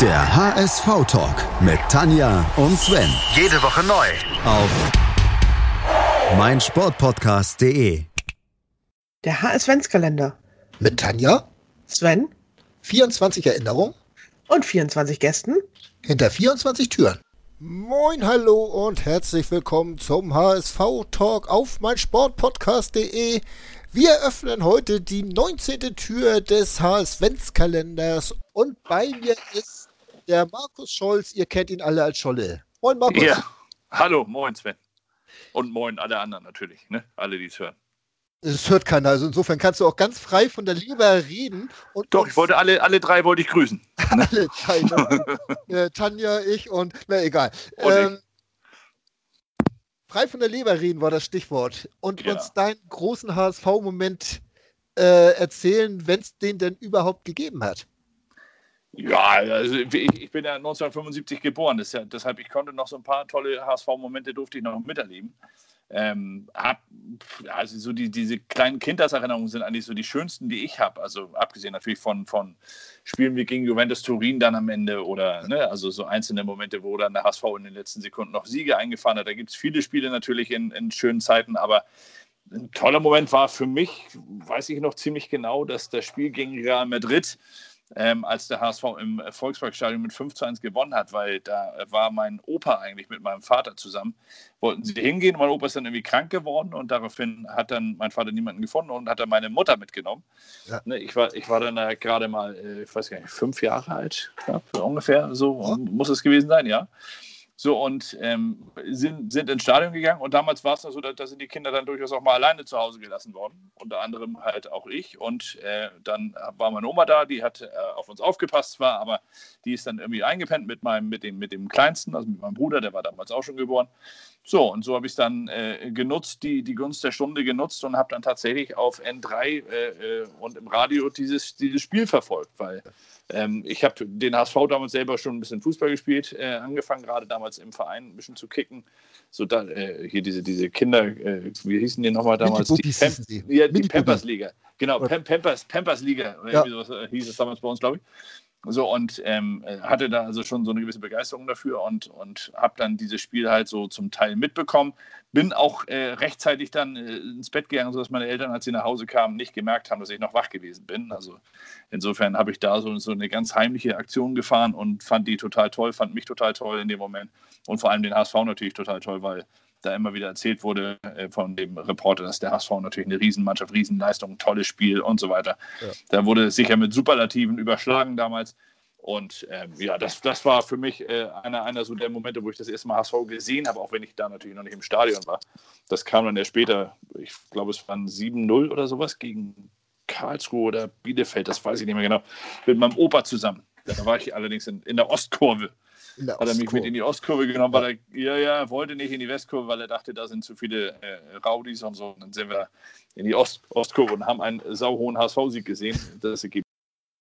Der HSV-Talk mit Tanja und Sven. Jede Woche neu. Auf meinsportpodcast.de. Der HS-Kalender. Mit Tanja, Sven 24 Erinnerungen und 24 Gästen. hinter 24 Türen. Moin, hallo und herzlich willkommen zum HSV-Talk auf meinsportpodcast.de. Wir öffnen heute die 19. Tür des HS-Kalenders und bei mir ist der Markus Scholz. Ihr kennt ihn alle als Scholle. Moin, Markus. Ja, hallo, moin Sven. Und moin alle anderen natürlich, ne? Alle, die es hören. Es hört keiner, also insofern kannst du auch ganz frei von der Leber reden. Und Doch, ich wollte alle, alle drei wollte ich grüßen. alle Teilnehmer, äh, Tanja, ich und, na egal. Und. Ähm, frei von der Leber reden war das Stichwort. Und Ja. uns deinen großen HSV-Moment äh, erzählen, wenn es den denn überhaupt gegeben hat. Ja, also ich, bin ja 1975 geboren, ja, deshalb ich konnte noch so ein paar tolle HSV-Momente durfte ich noch miterleben. Ähm, hab, also so die, diese kleinen Kindheitserinnerungen sind eigentlich so die schönsten, die ich habe. Also abgesehen natürlich von, von Spielen wie gegen Juventus Turin dann am Ende oder ne, also so einzelne Momente, wo dann der HSV in den letzten Sekunden noch Siege eingefahren hat. Da gibt es viele Spiele natürlich in, in schönen Zeiten, aber ein toller Moment war für mich, weiß ich noch ziemlich genau, dass das Spiel gegen Real Madrid ähm, als der HSV im Volksparkstadion mit 5 zu 1 gewonnen hat, weil da war mein Opa eigentlich mit meinem Vater zusammen. Wollten sie hingehen, mein Opa ist dann irgendwie krank geworden und daraufhin hat dann mein Vater niemanden gefunden und hat dann meine Mutter mitgenommen. Ja. Ne, ich, war, ich war dann da gerade mal, äh, ich weiß gar nicht, fünf Jahre alt, knapp, ungefähr, so Ja. muss es gewesen sein, ja. So, und ähm, sind, sind ins Stadion gegangen und damals war es so, da, sind die Kinder dann durchaus auch mal alleine zu Hause gelassen worden. Unter anderem halt auch ich. Und äh, dann war meine Oma da, die hat äh, auf uns aufgepasst zwar, aber die ist dann irgendwie eingepennt mit meinem, mit dem, mit dem Kleinsten, also mit meinem Bruder, der war damals auch schon geboren. So, und so habe ich dann äh, genutzt, die, die Gunst der Stunde genutzt und habe dann tatsächlich auf N3 äh, äh, und im Radio dieses, dieses Spiel verfolgt, weil ähm, ich habe den HSV damals selber schon ein bisschen Fußball gespielt, äh, angefangen gerade damals im Verein ein bisschen zu kicken. So da, äh, hier diese, diese Kinder, äh, wie hießen die nochmal damals? Die, sie. ja, die Mini-Bubi. Pampers-Liga. Genau, Oder- Pam Pampers, Pampers-Liga, oder Ja. sowas äh, hieß es damals bei uns, glaube ich. So, und ähm, äh, hatte da also schon so eine gewisse Begeisterung dafür und, und habe dann dieses Spiel halt so zum Teil mitbekommen. Bin auch äh, rechtzeitig dann äh, ins Bett gegangen, sodass meine Eltern, als sie nach Hause kamen, nicht gemerkt haben, dass ich noch wach gewesen bin. Also insofern habe ich da so, so eine ganz heimliche Aktion gefahren und fand die total toll, fand mich total toll in dem Moment und vor allem den HSV natürlich total toll, weil da immer wieder erzählt wurde äh, von dem Reporter, dass der HSV natürlich eine Riesenmannschaft, Riesenleistung, tolles Spiel und so weiter. Ja. Da wurde es sicher mit Superlativen überschlagen damals. Und ähm, ja, das, das war für mich äh, einer, einer so der Momente, wo ich das erste Mal HSV gesehen habe, auch wenn ich da natürlich noch nicht im Stadion war. Das kam dann ja später, ich glaube, es waren 7-0 oder sowas gegen Karlsruhe oder Bielefeld, das weiß ich nicht mehr genau, mit meinem Opa zusammen. Da war ich allerdings in, in der Ostkurve hat er mich mit in die Ostkurve genommen, weil er, ja, ja, wollte nicht in die Westkurve, weil er dachte, da sind zu viele äh, Rowdies und so. Und dann sind wir in die Ost Ostkurve und haben einen sauhohen HSV-Sieg gesehen. Das ergibt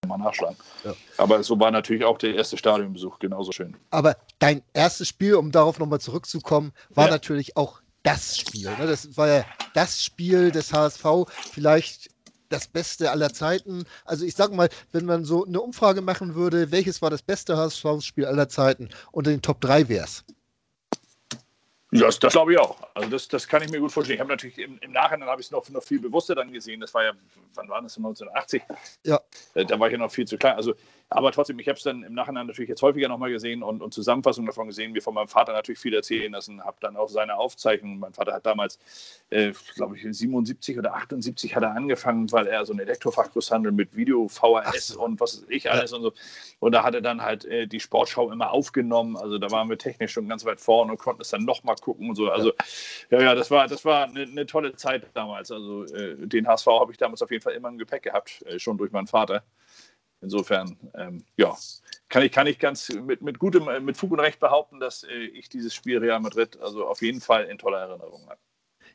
mal nachschlagen. Ja. Aber so war natürlich auch der erste Stadionbesuch genauso schön. Aber dein erstes Spiel, um darauf nochmal zurückzukommen, war Ja. natürlich auch das Spiel. Ne? Das war ja das Spiel des HSV, vielleicht das Beste aller Zeiten. Also ich sag mal, wenn man so eine Umfrage machen würde, welches war das beste HSV-Spiel aller Zeiten, unter den Top 3 wär's. Ja, das, das glaube ich auch. Also das, das kann ich mir gut vorstellen. Ich habe natürlich im, im Nachhinein habe ich es noch, noch viel bewusster dann gesehen. Das war ja, wann war das? 1980? Ja. Äh, Da war ich ja noch viel zu klein. Also, aber trotzdem, ich habe es dann im Nachhinein natürlich jetzt häufiger nochmal gesehen und, und Zusammenfassungen davon gesehen, mir von meinem Vater natürlich viel erzählen lassen, habe dann auch seine Aufzeichnungen. Mein Vater hat damals, äh, glaube ich, 77 oder 78 hat er angefangen, weil er so einen Elektrofachgroßhandel mit Video, VHS so. und was weiß ich alles und so. Und da hat er dann halt äh, die Sportschau immer aufgenommen. Also da waren wir technisch schon ganz weit vorne und konnten es dann nochmal gucken und so. Also ja, ja, das war, das war eine, eine tolle Zeit damals. Also äh, den HSV habe ich damals auf jeden Fall immer im Gepäck gehabt, äh, schon durch meinen Vater. Insofern, ähm, ja, kann ich, kann ich ganz mit, mit gutem, äh, mit Fug und Recht behaupten, dass äh, ich dieses Spiel Real Madrid also auf jeden Fall in toller Erinnerung habe.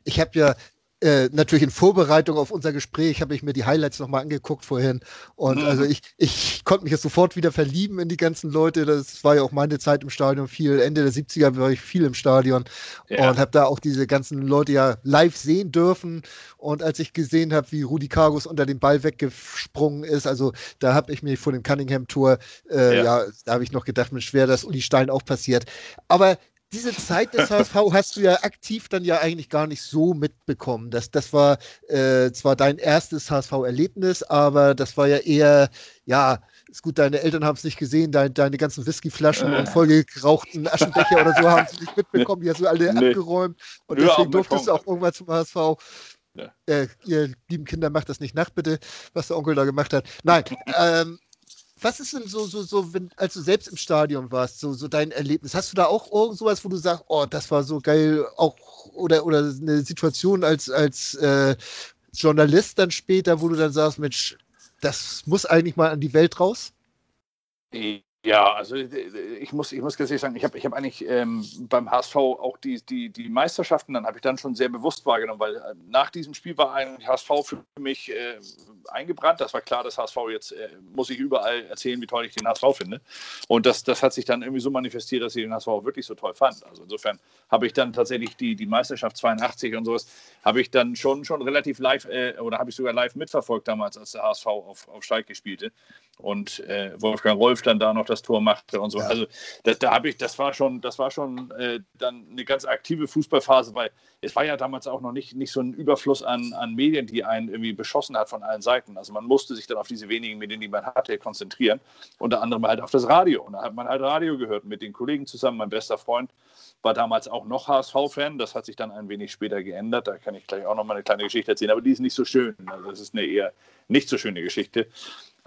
Ich habe ja äh, natürlich in Vorbereitung auf unser Gespräch habe ich mir die Highlights nochmal angeguckt vorhin. Und mhm. also ich, ich konnte mich jetzt sofort wieder verlieben in die ganzen Leute. Das war ja auch meine Zeit im Stadion viel. Ende der 70er war ich viel im Stadion ja. und habe da auch diese ganzen Leute ja live sehen dürfen. Und als ich gesehen habe, wie Rudi Kargus unter den Ball weggesprungen ist, also da habe ich mir vor dem Cunningham-Tor, äh, ja. ja. da habe ich noch gedacht, mir schwer, dass Uli Stein auch passiert. Aber diese Zeit des HSV hast du ja aktiv dann ja eigentlich gar nicht so mitbekommen. Das, das war äh, zwar dein erstes HSV-Erlebnis, aber das war ja eher, ja, ist gut, deine Eltern haben es nicht gesehen, dein, deine ganzen Whiskyflaschen und vollgerauchten Aschenbecher oder so haben sie nicht mitbekommen, die hast du alle nee. abgeräumt und ja, deswegen durftest du auch irgendwann zum HSV. Ja. Äh, ihr lieben Kinder, macht das nicht nach, bitte, was der Onkel da gemacht hat. Nein, ähm, was ist denn so, so, so, wenn, als du selbst im Stadion warst, so, so dein Erlebnis? Hast du da auch irgend sowas, wo du sagst, oh, das war so geil, auch oder, oder eine Situation als, als äh, Journalist dann später, wo du dann sagst, Mensch, das muss eigentlich mal an die Welt raus? Ja, also äh, ich muss, ich muss ganz ehrlich sagen, ich habe ich hab eigentlich ähm, beim HSV auch die, die, die Meisterschaften, dann habe ich dann schon sehr bewusst wahrgenommen, weil äh, nach diesem Spiel war eigentlich HSV für mich äh, eingebrannt. Das war klar, dass HSV jetzt äh, muss ich überall erzählen, wie toll ich den HSV finde. Und das, das hat sich dann irgendwie so manifestiert, dass ich den HSV auch wirklich so toll fand. Also insofern habe ich dann tatsächlich die, die Meisterschaft 82 und sowas, habe ich dann schon, schon relativ live äh, oder habe ich sogar live mitverfolgt damals, als der HSV auf, auf Schalke spielte und äh, Wolfgang Rolf dann da noch das Tor machte und so. Ja. Also das, da habe ich, das war schon, das war schon äh, dann eine ganz aktive Fußballphase, weil es war ja damals auch noch nicht, nicht so ein Überfluss an, an Medien, die einen irgendwie beschossen hat von allen Seiten. Also man musste sich dann auf diese wenigen Medien, die man hatte, konzentrieren. Unter anderem halt auf das Radio. Und da hat man halt Radio gehört mit den Kollegen zusammen. Mein bester Freund war damals auch noch HSV-Fan. Das hat sich dann ein wenig später geändert. Da kann ich gleich auch noch mal eine kleine Geschichte erzählen. Aber die ist nicht so schön. Also das ist eine eher nicht so schöne Geschichte.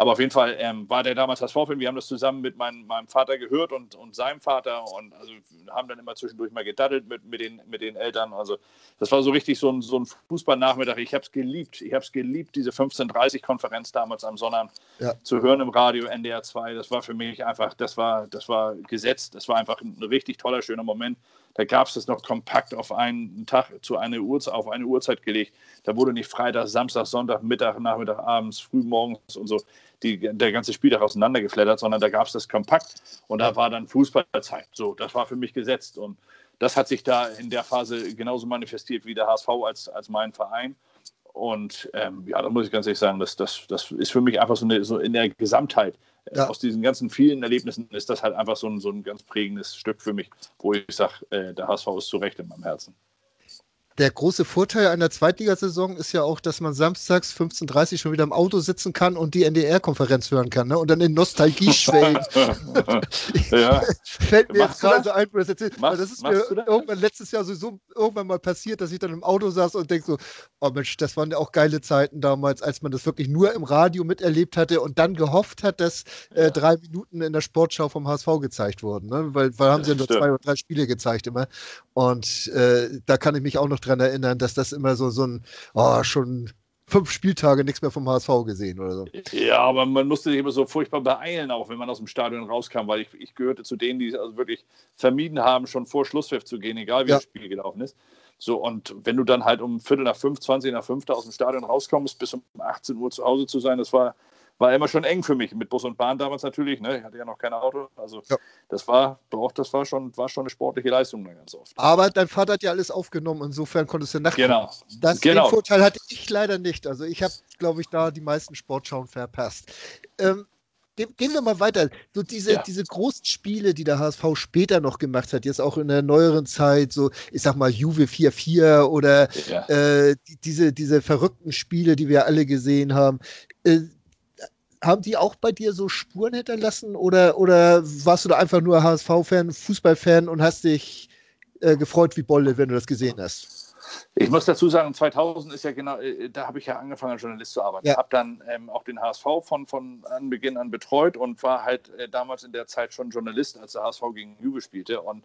Aber auf jeden Fall ähm, war der damals das Vorfilm. Wir haben das zusammen mit mein, meinem Vater gehört und, und seinem Vater und also haben dann immer zwischendurch mal gedaddelt mit, mit, den, mit den Eltern. Also das war so richtig so ein, so ein Fußballnachmittag. Ich habe es geliebt. Ich habe es geliebt, diese 15.30-Konferenz damals am Sonnabend ja. zu hören im Radio NDR 2. Das war für mich einfach, das war, das war gesetzt. Das war einfach ein richtig toller, schöner Moment. Da gab es das noch kompakt auf einen Tag zu einer Uhrzeit, auf eine Uhrzeit gelegt. Da wurde nicht Freitag, Samstag, Sonntag, Mittag, Nachmittag, abends, früh morgens und so die, der ganze Spieltag auseinandergeflattert, sondern da gab es das kompakt und da war dann Fußballzeit. So, das war für mich gesetzt und das hat sich da in der Phase genauso manifestiert wie der HSV als, als mein Verein. Und ähm, ja, da muss ich ganz ehrlich sagen, das, das, das ist für mich einfach so, eine, so in der Gesamtheit ja. aus diesen ganzen vielen Erlebnissen ist das halt einfach so ein, so ein ganz prägendes Stück für mich, wo ich sage, äh, der HSV ist zu Recht in meinem Herzen der große Vorteil einer Zweitligasaison ist ja auch, dass man samstags 15.30 Uhr schon wieder im Auto sitzen kann und die NDR-Konferenz hören kann ne? und dann in Nostalgie schwelgt. ja. Fällt mir Machst jetzt gerade so ein, das erzählt. Machst, das ist mir das? irgendwann letztes Jahr sowieso irgendwann mal passiert, dass ich dann im Auto saß und denke so, oh Mensch, das waren ja auch geile Zeiten damals, als man das wirklich nur im Radio miterlebt hatte und dann gehofft hat, dass äh, drei Minuten in der Sportschau vom HSV gezeigt wurden. Ne? Weil, weil haben sie ja nur zwei oder drei Spiele gezeigt immer. Und äh, da kann ich mich auch noch dran erinnern, dass das immer so, so ein, oh, schon fünf Spieltage nichts mehr vom HSV gesehen oder so. Ja, aber man musste sich immer so furchtbar beeilen, auch wenn man aus dem Stadion rauskam, weil ich, ich gehörte zu denen, die also wirklich vermieden haben, schon vor Schlusspfiff zu gehen, egal wie ja. das Spiel gelaufen ist. So, und wenn du dann halt um Viertel nach fünf, 20 nach fünf aus dem Stadion rauskommst, bis um 18 Uhr zu Hause zu sein, das war, war immer schon eng für mich. Mit Bus und Bahn damals natürlich. Ne? Ich hatte ja noch kein Auto. Also ja. das war doch, das war schon, war schon eine sportliche Leistung dann ganz oft. Aber dein Vater hat ja alles aufgenommen, insofern konntest du nachts. Genau. Das genau. Den Vorteil hatte ich leider nicht. Also ich habe, glaube ich, da die meisten Sportschauen verpasst. Ähm, gehen wir mal weiter. So diese, ja. diese großen Spiele, die der HSV später noch gemacht hat, jetzt auch in der neueren Zeit, so ich sag mal Juve 4-4 oder ja. äh, die, diese, diese verrückten Spiele, die wir alle gesehen haben. Äh, haben die auch bei dir so Spuren hinterlassen oder, oder warst du da einfach nur HSV-Fan, Fußballfan und hast dich äh, gefreut wie Bolle, wenn du das gesehen hast? Ich muss dazu sagen, 2000 ist ja genau, äh, da habe ich ja angefangen als Journalist zu arbeiten. Ja. Habe dann ähm, auch den HSV von, von Anbeginn an betreut und war halt äh, damals in der Zeit schon Journalist, als der HSV gegen Juve spielte. Und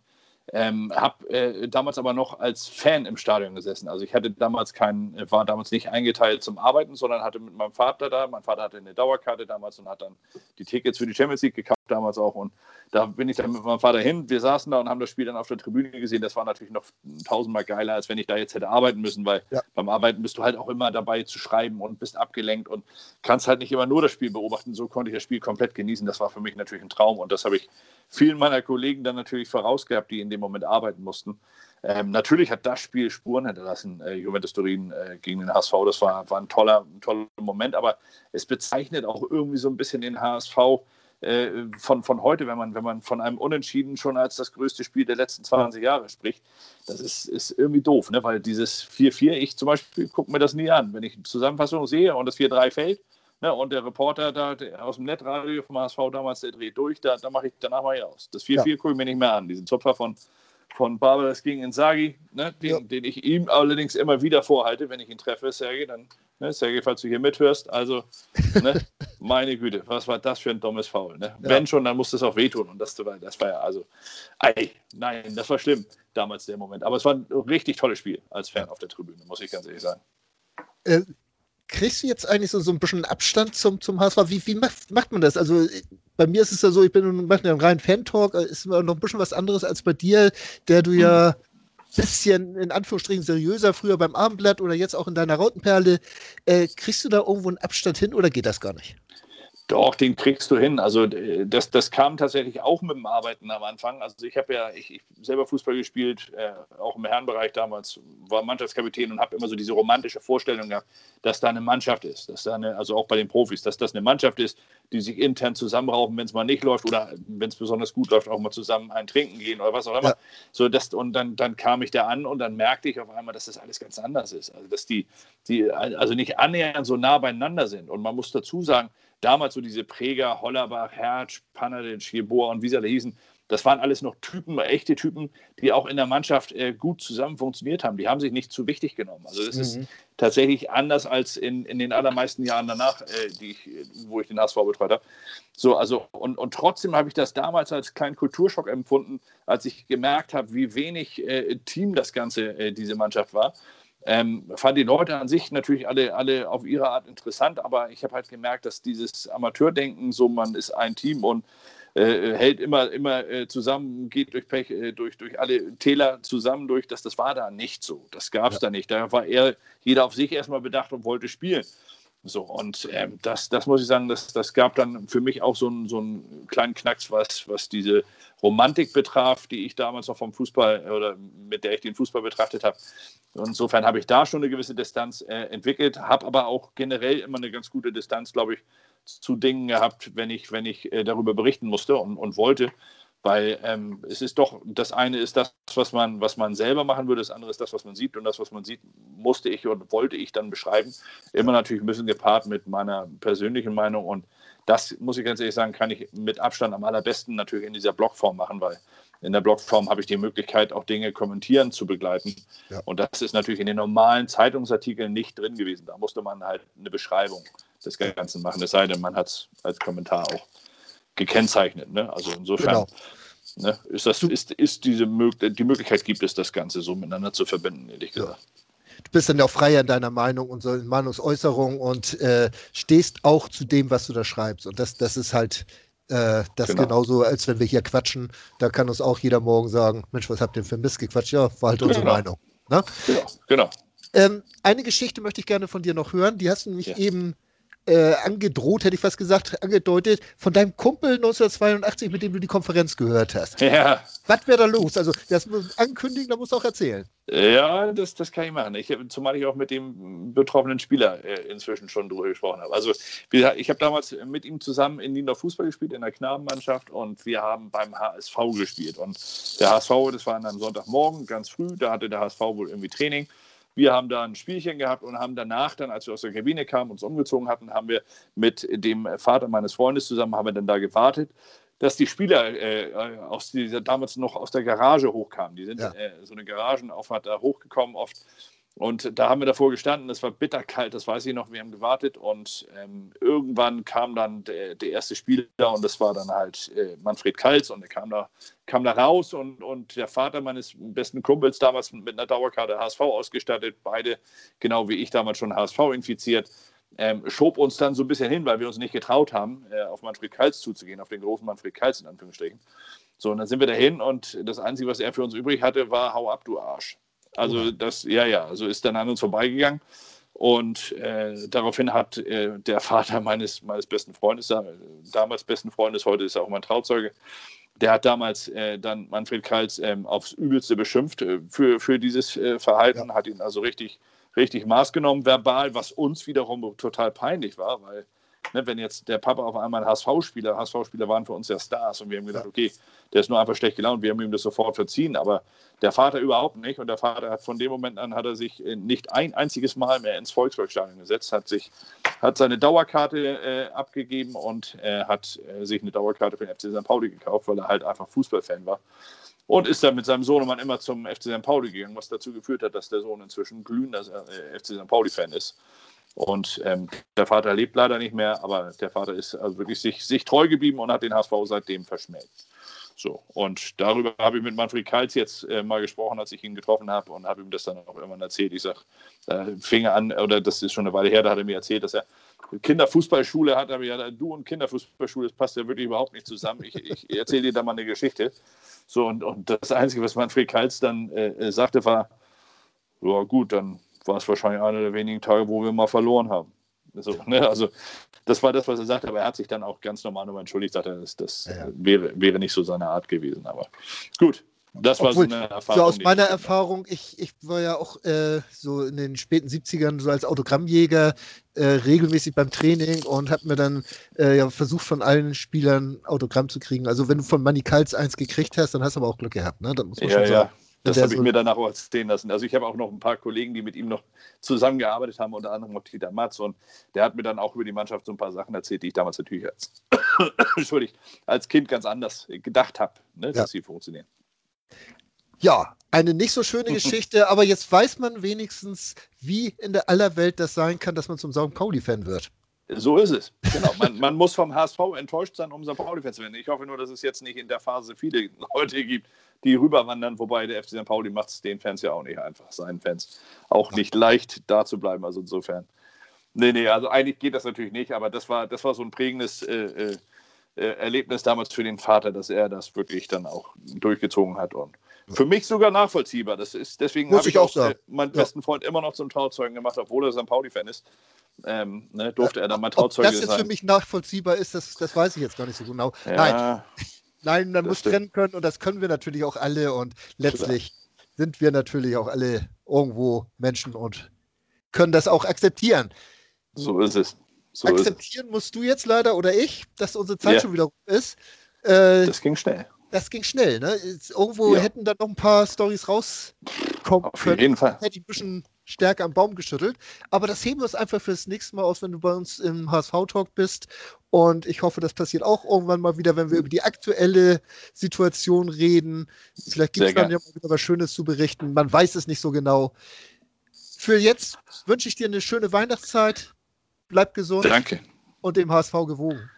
ähm, habe äh, damals aber noch als Fan im Stadion gesessen. Also ich hatte damals keinen, war damals nicht eingeteilt zum Arbeiten, sondern hatte mit meinem Vater da. Mein Vater hatte eine Dauerkarte damals und hat dann die Tickets für die Champions League gekauft. Damals auch. Und da bin ich dann mit meinem Vater hin. Wir saßen da und haben das Spiel dann auf der Tribüne gesehen. Das war natürlich noch tausendmal geiler, als wenn ich da jetzt hätte arbeiten müssen, weil ja. beim Arbeiten bist du halt auch immer dabei zu schreiben und bist abgelenkt und kannst halt nicht immer nur das Spiel beobachten. So konnte ich das Spiel komplett genießen. Das war für mich natürlich ein Traum und das habe ich vielen meiner Kollegen dann natürlich vorausgehabt, die in dem Moment arbeiten mussten. Ähm, natürlich hat das Spiel Spuren hinterlassen, äh, Juventus Turin äh, gegen den HSV. Das war, war ein, toller, ein toller Moment, aber es bezeichnet auch irgendwie so ein bisschen den HSV äh, von, von heute, wenn man, wenn man von einem Unentschieden schon als das größte Spiel der letzten 20 Jahre spricht. Das ist, ist irgendwie doof, ne? weil dieses 4-4, ich zum Beispiel gucke mir das nie an. Wenn ich eine Zusammenfassung sehe und das 4-3 fällt, Ne, und der Reporter da der aus dem Netradio vom HSV damals, der dreht durch, da, da mache ich danach mal hier aus. Das 4-4 ja. gucke ich mir nicht mehr an. Diesen Zupfer von, von Barbaras gegen Insagi, ne, den, ja. den, ich ihm allerdings immer wieder vorhalte, wenn ich ihn treffe, Sergej, dann, ne, Sergej, falls du hier mithörst, also, ne, meine Güte, was war das für ein dummes Foul, ne? Ja. Wenn schon, dann musste es auch wehtun und das, das war ja, also, ei, nein, das war schlimm, damals der Moment, aber es war ein richtig tolles Spiel als Fan auf der Tribüne, muss ich ganz ehrlich sagen. Äh, kriegst du jetzt eigentlich so, so ein bisschen Abstand zum, zum HSV? Wie, wie macht, macht man das? Also bei mir ist es ja so, ich bin ja ein rein Fan-Talk, äh, ist noch ein bisschen was anderes als bei dir, der du ja ein mhm. bisschen in Anführungsstrichen seriöser früher beim Abendblatt oder jetzt auch in deiner Rautenperle. Äh, kriegst du da irgendwo einen Abstand hin oder geht das gar nicht? Doch, den kriegst du hin. Also das, das kam tatsächlich auch mit dem Arbeiten am Anfang. Also ich habe ja ich, ich selber Fußball gespielt, äh, auch im Herrenbereich damals, war Mannschaftskapitän und habe immer so diese romantische Vorstellung gehabt, dass da eine Mannschaft ist, dass da eine, also auch bei den Profis, dass das eine Mannschaft ist, die sich intern zusammenraufen, wenn es mal nicht läuft oder wenn es besonders gut läuft, auch mal zusammen ein Trinken gehen oder was auch immer. Ja. So, das, und dann, dann kam ich da an und dann merkte ich auf einmal, dass das alles ganz anders ist. Also dass die, die also nicht annähernd so nah beieinander sind. Und man muss dazu sagen, damals so diese Präger, Hollerbach, Hertz, Panadic, Jeboa und wie sie alle hießen, das waren alles noch Typen, echte Typen, die auch in der Mannschaft äh, gut zusammen funktioniert haben. Die haben sich nicht zu wichtig genommen. Also das mhm. ist tatsächlich anders als in, in den allermeisten Jahren danach, äh, ich, wo ich den HSV betreut habe. So, also, und, und trotzdem habe ich das damals als kleinen Kulturschock empfunden, als ich gemerkt habe, wie wenig äh, Team das Ganze, äh, diese Mannschaft war. Ähm, fand die Leute an sich natürlich alle, alle auf ihre Art interessant, aber ich habe halt gemerkt, dass dieses Amateurdenken, so man ist ein Team und äh, hält immer, immer äh, zusammen, geht durch, Pech, äh, durch, durch alle Täler zusammen durch, dass das war da nicht so. Das gab es ja. da nicht. Da war eher jeder auf sich erstmal bedacht und wollte spielen. So, und ähm, das, das muss ich sagen, das, das gab dann für mich auch so einen, so einen kleinen Knacks, was, was diese Romantik betraf, die ich damals noch vom Fußball oder mit der ich den Fußball betrachtet habe. Insofern habe ich da schon eine gewisse Distanz äh, entwickelt, habe aber auch generell immer eine ganz gute Distanz, glaube ich, zu Dingen gehabt, wenn ich, wenn ich äh, darüber berichten musste und, und wollte. Weil ähm, es ist doch, das eine ist das, was man, was man selber machen würde, das andere ist das, was man sieht. Und das, was man sieht, musste ich und wollte ich dann beschreiben. Immer natürlich ein bisschen gepaart mit meiner persönlichen Meinung. Und das, muss ich ganz ehrlich sagen, kann ich mit Abstand am allerbesten natürlich in dieser Blogform machen, weil in der Blogform habe ich die Möglichkeit, auch Dinge kommentieren zu begleiten. Ja. Und das ist natürlich in den normalen Zeitungsartikeln nicht drin gewesen. Da musste man halt eine Beschreibung des Ganzen machen. Es sei denn, man hat es als Kommentar auch gekennzeichnet. Ne? Also insofern genau. ne, ist das, ist, ist diese die Möglichkeit gibt es, das Ganze so miteinander zu verbinden, ehrlich gesagt. Ja. Du bist dann ja auch freier in deiner Meinung und so in Meinungsäußerung und äh, stehst auch zu dem, was du da schreibst. Und das, das ist halt äh, das genau. genauso, als wenn wir hier quatschen. Da kann uns auch jeder morgen sagen: Mensch, was habt ihr für ein Mist gequatscht? Ja, war halt unsere genau. Meinung. Ne? Genau. genau. Ähm, eine Geschichte möchte ich gerne von dir noch hören. Die hast du nämlich ja. eben äh, angedroht, hätte ich fast gesagt, angedeutet, von deinem Kumpel 1982, mit dem du die Konferenz gehört hast. Ja. Was wäre da los? Also, das muss ankündigen, da musst du auch erzählen. Ja, das, das kann ich machen. Ich, zumal ich auch mit dem betroffenen Spieler äh, inzwischen schon drüber gesprochen habe. Also, ich habe damals mit ihm zusammen in Niendorf Fußball gespielt, in der Knabenmannschaft, und wir haben beim HSV gespielt. Und der HSV, das war dann Sonntagmorgen, ganz früh, da hatte der HSV wohl irgendwie Training. Wir haben da ein Spielchen gehabt und haben danach dann, als wir aus der Kabine kamen, uns umgezogen hatten, haben wir mit dem Vater meines Freundes zusammen, haben wir dann da gewartet, dass die Spieler äh, aus dieser, damals noch aus der Garage hochkamen. Die sind ja. äh, so eine Garagenauffahrt da hochgekommen oft und da haben wir davor gestanden, es war bitterkalt, das weiß ich noch, wir haben gewartet und ähm, irgendwann kam dann der, der, erste Spieler und das war dann halt äh, Manfred Kalz und er kam da, kam da raus und, und der Vater meines besten Kumpels damals mit einer Dauerkarte HSV ausgestattet, beide genau wie ich damals schon HSV infiziert. ähm, schob uns dann so ein bisschen hin, weil wir uns nicht getraut haben, äh, auf Manfred Kals zuzugehen, auf den großen Manfred Kals in Anführungsstrichen. So, und dann sind wir dahin und das Einzige, was er für uns übrig hatte, war Hau ab, du Arsch. Also das, ja, ja, also ist dann an uns vorbeigegangen. Und äh, daraufhin hat äh, der Vater meines, meines besten Freundes, damals besten Freundes, heute ist er auch mein Trauzeuge, der hat damals äh, dann Manfred Kals ähm, aufs Übelste beschimpft äh, für, für dieses äh, Verhalten, ja. hat ihn also richtig, richtig Maß genommen, verbal, was uns wiederum total peinlich war, weil ne, wenn jetzt der Papa auf einmal ein HSV-Spieler, HSV-Spieler waren für uns ja Stars und wir haben gedacht, okay, der ist nur einfach schlecht gelaunt, wir haben ihm das sofort verziehen, aber der Vater überhaupt nicht und der Vater hat von dem Moment an hat er sich äh, nicht ein einziges Mal mehr ins Volkswagenstadion gesetzt, hat sich hat seine Dauerkarte äh, abgegeben und äh, hat äh, sich eine Dauerkarte für den FC St. Pauli gekauft, weil er halt einfach Fußballfan war und ist dann mit seinem Sohnemann immer zum FC St. Pauli gegangen, was dazu geführt hat, dass der Sohn inzwischen glühender äh, FC St. Pauli-Fan ist. Und ähm, der Vater lebt leider nicht mehr, aber der Vater ist also wirklich sich, sich treu geblieben und hat den HSV seitdem verschmäht. So, und darüber habe ich mit Manfred Kals jetzt äh, mal gesprochen, als ich ihn getroffen habe und habe ihm das dann auch irgendwann erzählt. Ich sage, da fing er an, oder das ist schon eine Weile her, da hat er mir erzählt, dass er Kinderfußballschule hat, aber ja, du und Kinderfußballschule, das passt ja wirklich überhaupt nicht zusammen. Ich, ich erzähle dir da mal eine Geschichte. So, und, und das Einzige, was Manfred Kals dann äh, sagte, war, ja gut, dann war es wahrscheinlich einer der wenigen Tage, wo wir mal verloren haben. So, ne? Also das war das, was er sagte, aber er hat sich dann auch ganz normal nochmal entschuldigt, sagte, das, das ja. wäre, wäre nicht so seine Art gewesen. Aber gut, das war Obwohl, so eine Erfahrung. So aus meiner Erfahrung, ich, ich war ja auch äh, so in den späten 70ern so als Autogrammjäger äh, regelmäßig beim Training und habe mir dann äh, ja, versucht, von allen Spielern Autogramm zu kriegen. Also wenn du von Manny Kals eins gekriegt hast, dann hast du aber auch Glück gehabt. Ne? Das muss man ja, schon sagen. Das habe ich mir danach auch erzählen lassen. Also ich habe auch noch ein paar Kollegen, die mit ihm noch zusammengearbeitet haben, unter anderem auch Dieter Matz. Und der hat mir dann auch über die Mannschaft so ein paar Sachen erzählt, die ich damals natürlich als, als Kind ganz anders gedacht habe, ne, dass ja. sie funktionieren. Ja, eine nicht so schöne Geschichte, aber jetzt weiß man wenigstens, wie in der aller Welt das sein kann, dass man zum St. Pauli-Fan wird. So ist es. Genau. Man, man, muss vom HSV enttäuscht sein, um St. Pauli-Fan zu werden. Ich hoffe nur, dass es jetzt nicht in der Phase viele Leute gibt, die rüberwandern, wobei der FC St. Pauli macht es den Fans ja auch nicht einfach, seinen Fans auch nicht leicht da zu bleiben. Also insofern. Nee, nee, also eigentlich geht das natürlich nicht, aber das war, das war so ein prägendes äh, äh, äh Erlebnis damals für den Vater, dass er das wirklich dann auch durchgezogen hat und für mich sogar nachvollziehbar. Das ist, deswegen habe ich auch, auch meinen ja. besten Freund immer noch zum Trauzeugen gemacht, obwohl er St. Pauli-Fan ist. Ähm, ne, durfte er dann mal Trauzeuge sein. Dass das für mich nachvollziehbar ist, das, das weiß ich jetzt gar nicht so genau. Ja. Nein. Nein, man muss trennen können und das können wir natürlich auch alle und letztlich Klar. sind wir natürlich auch alle irgendwo Menschen und können das auch akzeptieren. So ist es. So akzeptieren ist musst du jetzt leider oder ich, dass unsere Zeit ja. schon wieder rum ist. Äh, das ging schnell. Das ging schnell, ne? Irgendwo ja. hätten da noch ein paar Stories rauskommen Auf können. Auf jeden Fall. Hätte ich ein bisschen stärker am Baum geschüttelt. Aber das heben wir uns einfach fürs nächste Mal aus, wenn du bei uns im HSV-Talk bist. Und ich hoffe, das passiert auch irgendwann mal wieder, wenn wir über die aktuelle Situation reden. Vielleicht gibt es dann ja mal wieder was Schönes zu berichten. Man weiß es nicht so genau. Für jetzt wünsche ich dir eine schöne Weihnachtszeit. Bleib gesund. Danke. Und dem HSV gewogen.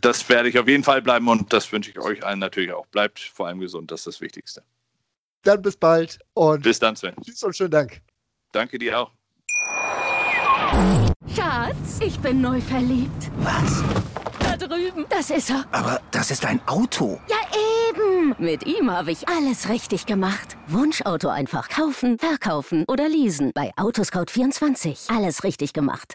Das werde ich auf jeden Fall bleiben und das wünsche ich euch allen natürlich auch. Bleibt vor allem gesund, das ist das Wichtigste. Dann bis bald und bis dann, Sven. Tschüss und schönen Dank. Danke dir auch. Schatz, ich bin neu verliebt. Was? Da drüben. Das ist er. Aber das ist ein Auto. Ja, eben. Mit ihm habe ich alles richtig gemacht. Wunschauto einfach kaufen, verkaufen oder leasen. Bei Autoscout24. Alles richtig gemacht.